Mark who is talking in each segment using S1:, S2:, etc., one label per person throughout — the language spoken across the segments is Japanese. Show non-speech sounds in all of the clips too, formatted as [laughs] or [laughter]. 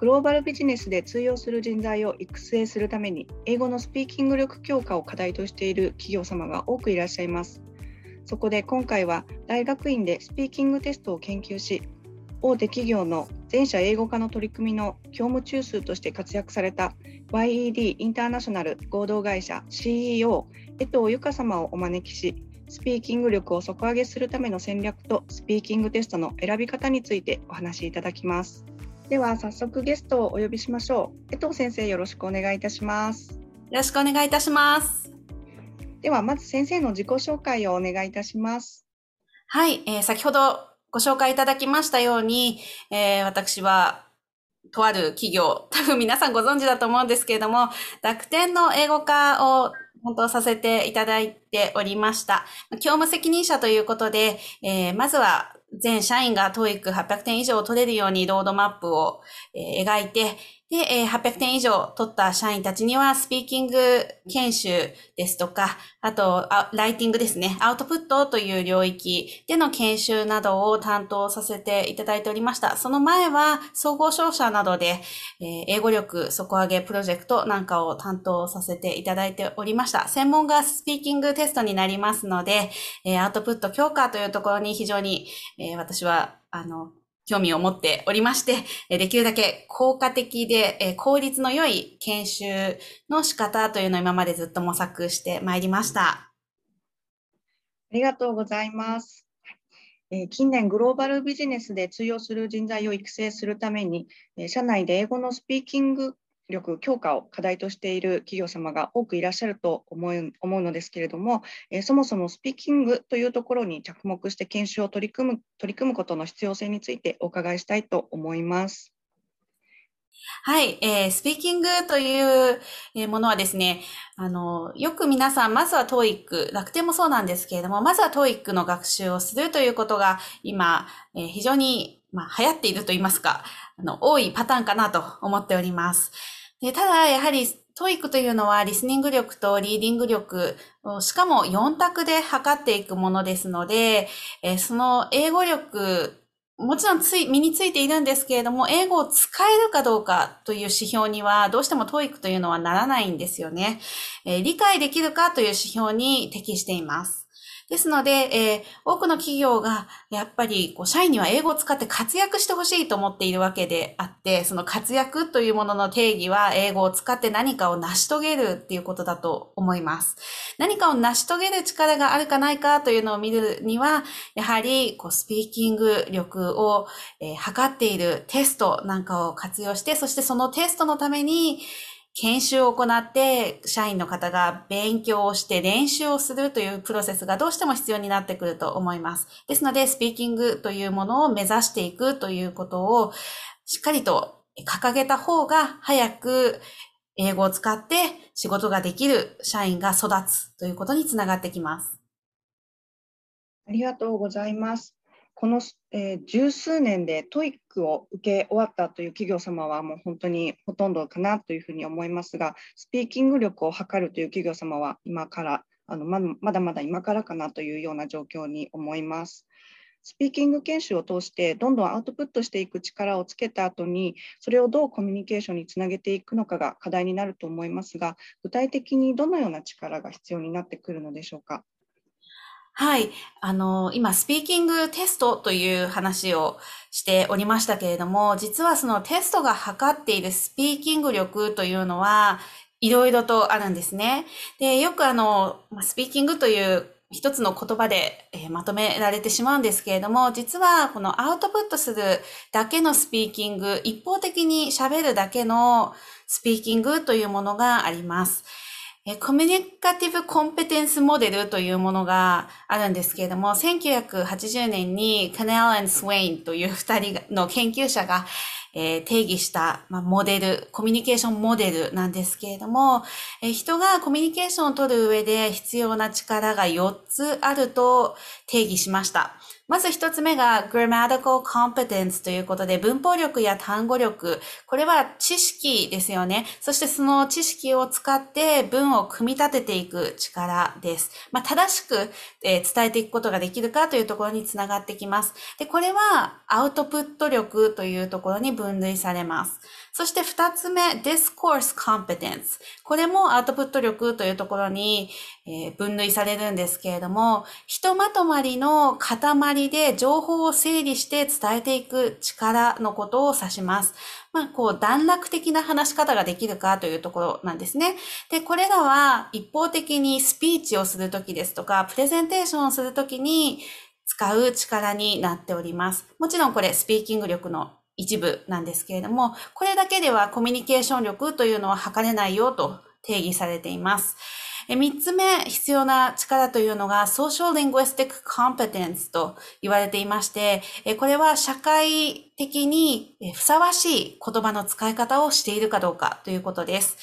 S1: グローバルビジネスで通用する人材を育成するために英語のスピーキング力強化を課題としている企業様が多くいらっしゃいます。そこで今回は大学院でスピーキングテストを研究し大手企業の全社英語化の取り組みの業務中枢として活躍された YED インターナショナル合同会社 CEO 江藤由香様をお招きしスピーキング力を底上げするための戦略とスピーキングテストの選び方についてお話しいただきます。では早速ゲストをお呼びしましょう。江藤先生よろしくお願いいたします。よ
S2: ろしくお願いいたします。
S1: ではまず先生の自己紹介をお願いいたします。
S2: はい、えー、先ほどご紹介いただきましたように、えー、私はとある企業、多分皆さんご存知だと思うんですけれども、楽天の英語化を担当させていただいておりました。業務責任者ということで、えー、まずは全社員が TOEIC800 点以上取れるようにロードマップを、えー、描いて、で、えー、800点以上取った社員たちには、スピーキング研修ですとか、あとあライティングですね、アウトプットという領域での研修などを担当させていただいておりました。その前は、総合商社などで、えー、英語力底上げプロジェクトなんかを担当させていただいておりました。専門がスピーキングテストになりますので、えー、アウトプット強化というところに非常に、えー、私は、あの、興味を持っておりまして、できるだけ効果的で効率の良い研修の仕方というのを今までずっと模索してまいりました。あ
S1: りがとうございます。近年グローバルビジネスで通用する人材を育成するために社内で英語のスピーキング力強化を課題としている企業様が多くいらっしゃると思う思うのですけれども、えそもそもスピーキングというところに着目して研修を取り組む取り組むことの必要性についてお伺いしたいと思います。
S2: はい、えー、スピーキングというものはですね、あの、よく皆さん、まずは TOEIC、楽天もそうなんですけれども、まずは TOEIC の学習をするということが今、えー、非常に、まあ、流行っていると言いますか、あの、多いパターンかなと思っております。でただ、やはり、TOEIC というのはリスニング力とリーディング力、しかも4択で測っていくものですので、えその英語力、もちろんつい、身についているんですけれども、英語を使えるかどうかという指標には、どうしても TOEIC というのはならないんですよね。え理解できるかという指標に適しています。ですので、えー、多くの企業がやっぱりこう社員には英語を使って活躍してほしいと思っているわけであって、その活躍というものの定義は英語を使って何かを成し遂げるっていうことだと思います。何かを成し遂げる力があるかないかというのを見るには、やはりこうスピーキング力を、えー、測っているテストなんかを活用して、そしてそのテストのために、研修を行って、社員の方が勉強をして練習をするというプロセスがどうしても必要になってくると思います。ですので、スピーキングというものを目指していくということをしっかりと掲げた方が早く英語を使って仕事ができる社員が育つということにつながってきます。
S1: ありがとうございます。この、えー、十数年で TOEIC を受け終わったという企業様はもう本当にほとんどかなというふうに思いますが、スピーキング力を測るという企業様は今からあのままだまだ今からかなというような状況に思います。スピーキング研修を通してどんどんアウトプットしていく力をつけた後にそれをどうコミュニケーションにつなげていくのかが課題になると思いますが具体的にどのような力が必要になってくるのでしょうか？
S2: はい。あの、今、スピーキングテストという話をしておりましたけれども、実はそのテストが測っているスピーキング力というのは、いろいろとあるんですね。で、よくあの、スピーキングという一つの言葉で、えー、まとめられてしまうんですけれども、実はこのアウトプットするだけのスピーキング、一方的に喋るだけのスピーキングというものがあります。コミュニカティブコンペテンスモデルというものがあるんですけれども、1980年にカネル・スウェインという二人の研究者が、えー、定義した、まあ、モデル、コミュニケーションモデルなんですけれども、えー、人がコミュニケーションを取る上で必要な力が4つあると定義しました。まず一つ目が grammatical competence ということで、文法力や単語力。これは知識ですよね。そしてその知識を使って文を組み立てていく力です。まあ、正しく、え伝えていくことができるかというところにつながってきます。で、これはアウトプット力というところに分類されます。そして二つ目、discourse competence。これもアウトプット力というところに、え分類されるんですけれども、ひとまとまりの塊で情報を整理して伝えていく力のことを指します。まあ、こう、段落的な話し方ができるかというところなんですね。で、これらは一方的にスピーチをするときですとか、プレゼンテーションをするときに使う力になっております。もちろんこれ、スピーキング力の一部なんですけれども、これだけではコミュニケーション力というのは測れないよと定義されています。三つ目必要な力というのが social linguistic competence と言われていまして、これは社会的にふさわしい言葉の使い方をしているかどうかということです。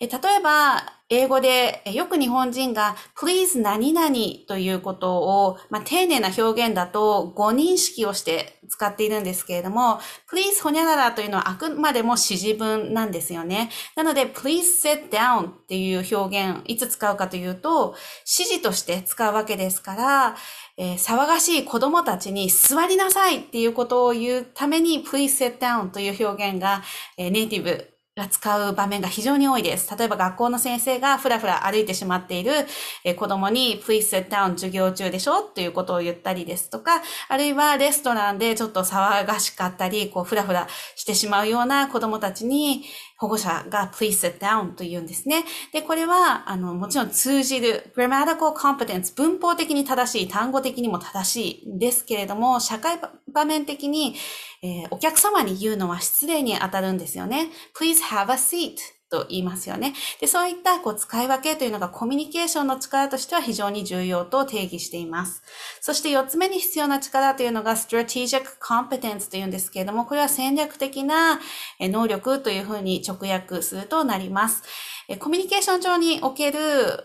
S2: 例えば、英語でよく日本人が please 何々ということを、まあ、丁寧な表現だと誤認識をして使っているんですけれども please ほにゃららというのはあくまでも指示文なんですよね。なので please sit down っていう表現いつ使うかというと指示として使うわけですから、えー、騒がしい子供たちに座りなさいっていうことを言うために please sit down という表現が、えー、ネイティブが使う場面が非常に多いです。例えば学校の先生がふらふら歩いてしまっている子供に please sit down 授業中でしょということを言ったりですとか、あるいはレストランでちょっと騒がしかったり、こうふらふらしてしまうような子供たちに保護者が please sit down と言うんですね。で、これは、あの、もちろん通じる grammatical competence 文法的に正しい、単語的にも正しいですけれども、社会場面的に、えー、お客様に言うのは失礼に当たるんですよね。please have a seat と言いますよね。で、そういったこう使い分けというのがコミュニケーションの力としては非常に重要と定義しています。そして4つ目に必要な力というのが strategic competence というんですけれども、これは戦略的な能力というふうに直訳するとなります。コミュニケーション上における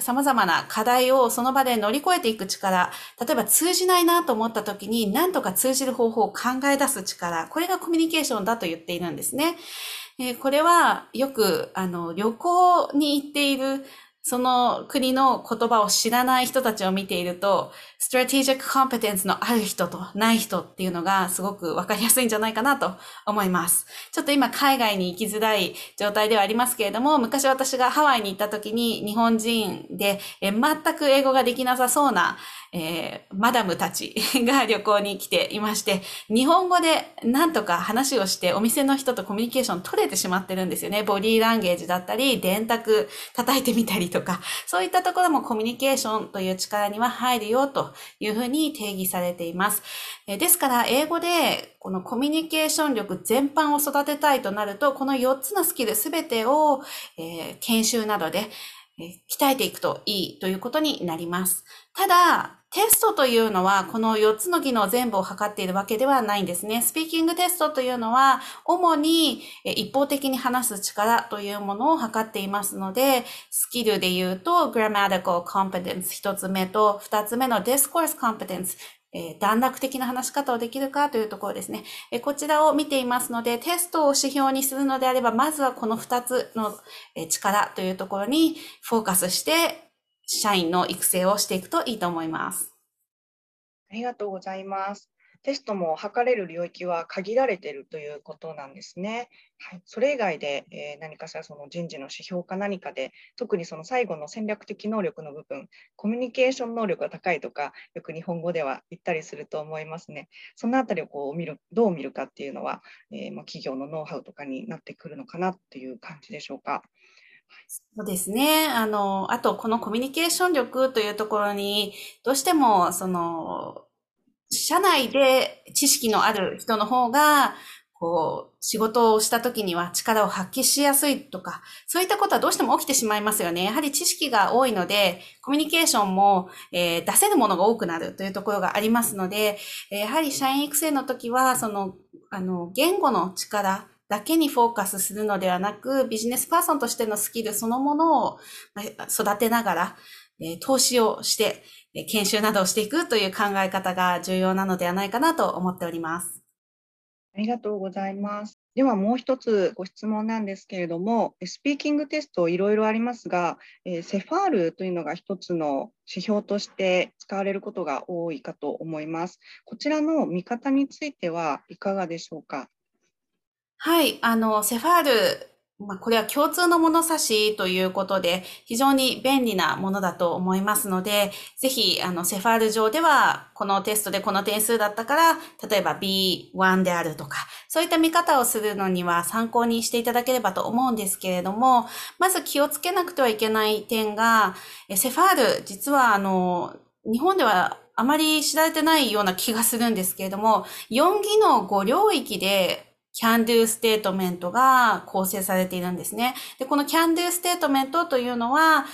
S2: 様々な課題をその場で乗り越えていく力、例えば通じないなと思った時に何とか通じる方法を考え出す力、これがコミュニケーションだと言っているんですね。えー、これはよく、あの、旅行に行っているその国の言葉を知らない人たちを見ていると、ストラテジックコンペテンスのある人とない人っていうのがすごくわかりやすいんじゃないかなと思います。ちょっと今海外に行きづらい状態ではありますけれども、昔私がハワイに行った時に日本人でえ全く英語ができなさそうな、えー、マダムたちが旅行に来ていまして、日本語でなんとか話をしてお店の人とコミュニケーション取れてしまってるんですよね。ボディーランゲージだったり、電卓叩いてみたりととか、そういったところもコミュニケーションという力には入るよというふうに定義されています。ですから、英語でこのコミュニケーション力全般を育てたいとなると、この4つのスキル全てを、え、研修などで鍛えていくといいということになります。ただ、テストというのは、この4つの技能全部を測っているわけではないんですね。スピーキングテストというのは、主に一方的に話す力というものを測っていますので、スキルで言うと、grammatical competence 1つ目と、2つ目の discourse competence え段落的な話し方をできるかというところですね、えこちらを見ていますので、テストを指標にするのであれば、まずはこの2つの力というところにフォーカスして社員の育成をしていくといいと思います。
S1: ありがとうございます。テストも測れる領域は限られているということなんですね。はい、それ以外で、えー、何かしらその人事の指標か何かで、特にその最後の戦略的能力の部分、コミュニケーション能力が高いとか、よく日本語では言ったりすると思いますね。そのあたりをこう見るどう見るかっていうのは、えー、ま、企業のノウハウとかになってくるのかなっていう感じでしょうか。
S2: そうですね。あの、あと、このコミュニケーション力というところに、どうしても、その、社内で知識のある人の方が、こう、仕事をした時には力を発揮しやすいとか、そういったことはどうしても起きてしまいますよね。やはり知識が多いので、コミュニケーションも、えー、出せるものが多くなるというところがありますので、やはり社員育成の時は、その、あの、言語の力、だけにフォーカスするのではなく、ビジネスパーソンとしてのスキルそのものを育てながら、え投資をして、研修などをしていくという考え方が重要なのではないかなと思っております。
S1: ありがとうございます。ではもう一つご質問なんですけれども、スピーキングテストいろいろありますが、セファールというのが一つの指標として使われることが多いかと思います。こちらの見方についてはいかがでしょうか？
S2: はい、あの、セファールまあ、これは共通の物差しということで、非常に便利なものだと思いますので、ぜひ、あの、セファール上では、このテストでこの点数だったから、例えば B1 であるとか、そういった見方をするのには参考にしていただければと思うんですけれども、まず気をつけなくてはいけない点が、CEFR、実は、あの、日本ではあまり知られてないような気がするんですけれども、4技能5領域で can do ステートメントが構成されているんですね。で、この can do ステートメントというのは、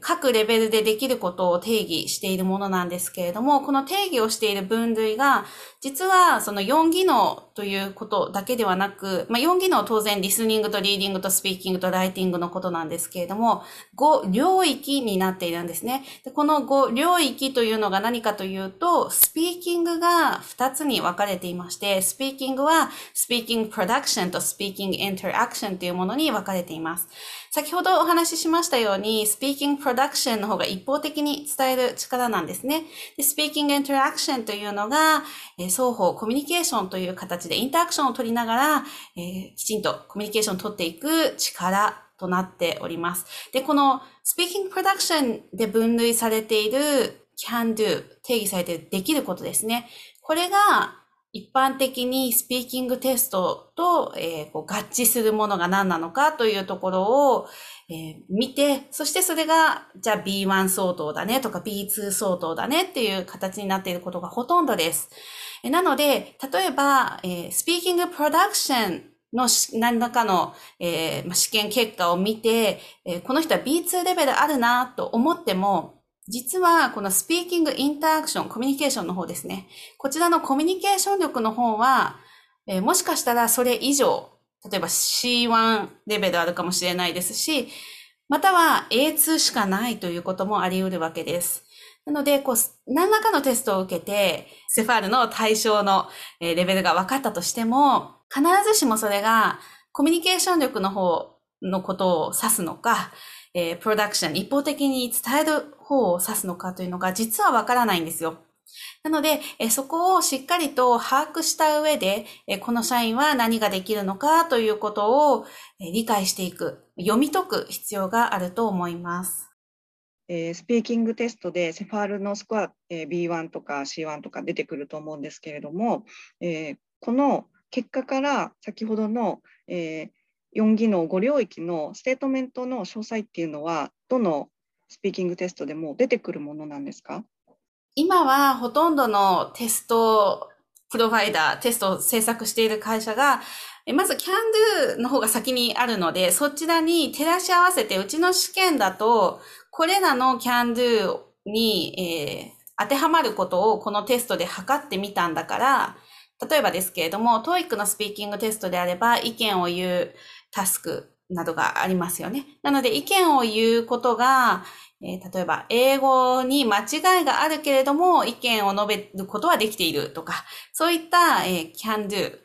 S2: 各レベルでできることを定義しているものなんですけれども、この定義をしている分類が、実はその4技能ということだけではなく、まあ、4技能当然リスニングとリーディングとスピーキングとライティングのことなんですけれども、5領域になっているんですね。でこの5領域というのが何かというと、スピーキングが2つに分かれていまして、スピーキングはスピーキング production と speaking interaction というものに分かれています。先ほどお話ししましたように、speaking production の方が一方的に伝える力なんですね。で speaking interaction というのが、え双方コミュニケーションという形でインタラクションを取りながら、えー、きちんとコミュニケーションを取っていく力となっております。で、この speaking production で分類されている can do 定義されているできることですね。これが一般的にスピーキングテストと、えー、こう合致するものが何なのかというところを、えー、見て、そしてそれが、じゃあ B1 相当だねとか B2 相当だねっていう形になっていることがほとんどです。なので、例えば、えー、スピーキングプロダクションの何らかの、えー、試験結果を見て、えー、この人は B2 レベルあるなと思っても、実は、このスピーキングインタアクション、コミュニケーションの方ですね。こちらのコミュニケーション力の方は、えー、もしかしたらそれ以上、例えば C1 レベルあるかもしれないですし、または A2 しかないということもあり得るわけです。なので、こう、何らかのテストを受けて、セファールの対象のレベルが分かったとしても、必ずしもそれがコミュニケーション力の方のことを指すのか、えー、プロダクション、一方的に伝える方を指すのかというのが実はわからないんですよ。なので、えそこをしっかりと把握した上で、えこの社員は何ができるのかということを、え理解していく、読み解く必要があると思います。
S1: えー、スピーキングテストで CEFR のスコア、えー、B1 とか C1 とか出てくると思うんですけれども、えー、この結果から先ほどの、え、4技能5領域のステートメントの詳細っていうのはどのスピーキングテストでも出てくるものなんですか？
S2: 今はほとんどのテストプロバイダー、テストを制作している会社が、まず CanDo の方が先にあるので、そちらに照らし合わせて、うちの試験だと、これらの CanDo に、えー、当てはまることをこのテストで測ってみたんだから、例えばですけれども、TOEIC のスピーキングテストであれば、意見を言うタスクなどがありますよね。なので意見を言うことが、えー、例えば英語に間違いがあるけれども意見を述べることはできているとか、そういった、えー、can do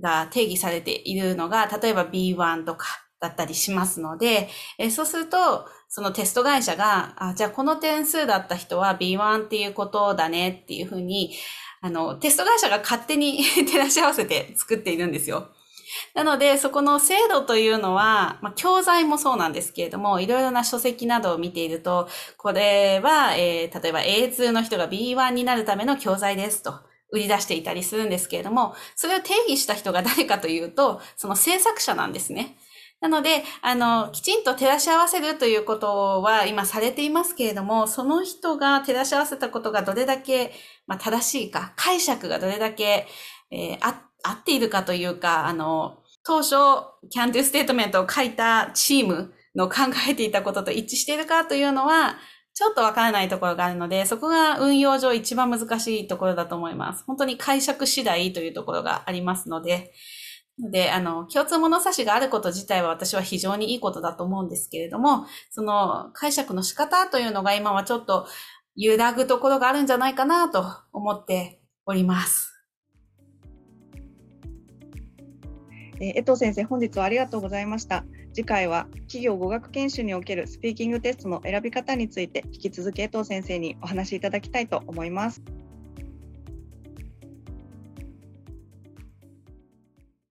S2: が定義されているのが、例えば B1 とかだったりしますので、えー、そうすると、そのテスト会社が、あ、じゃあこの点数だった人は B1 っていうことだねっていうふうに、あの、テスト会社が勝手に [laughs] 照らし合わせて作っているんですよ。なので、そこの制度というのは、まあ、教材もそうなんですけれども、いろいろな書籍などを見ていると、これは、えー、例えば A2 の人が B1 になるための教材ですと。売り出していたりするんですけれども、それを定義した人が誰かというと、その制作者なんですね。なので、あの、きちんと照らし合わせるということは今されていますけれども、その人が照らし合わせたことがどれだけ、まあ、正しいか、解釈がどれだけ、えー、あ合っているかというか、あの、当初、キャンドゥステートメントを書いたチームの考えていたことと一致しているかというのは、ちょっとわからないところがあるので、そこが運用上一番難しいところだと思います。本当に解釈次第というところがありますので、で、あの、共通物差しがあること自体は私は非常にいいことだと思うんですけれども、その解釈の仕方というのが今はちょっと揺らぐところがあるんじゃないかなと思っております。
S1: え江藤先生、本日はありがとうございました。次回は企業語学研修におけるスピーキングテストの選び方について引き続き江藤先生にお話しいただきたいと思います。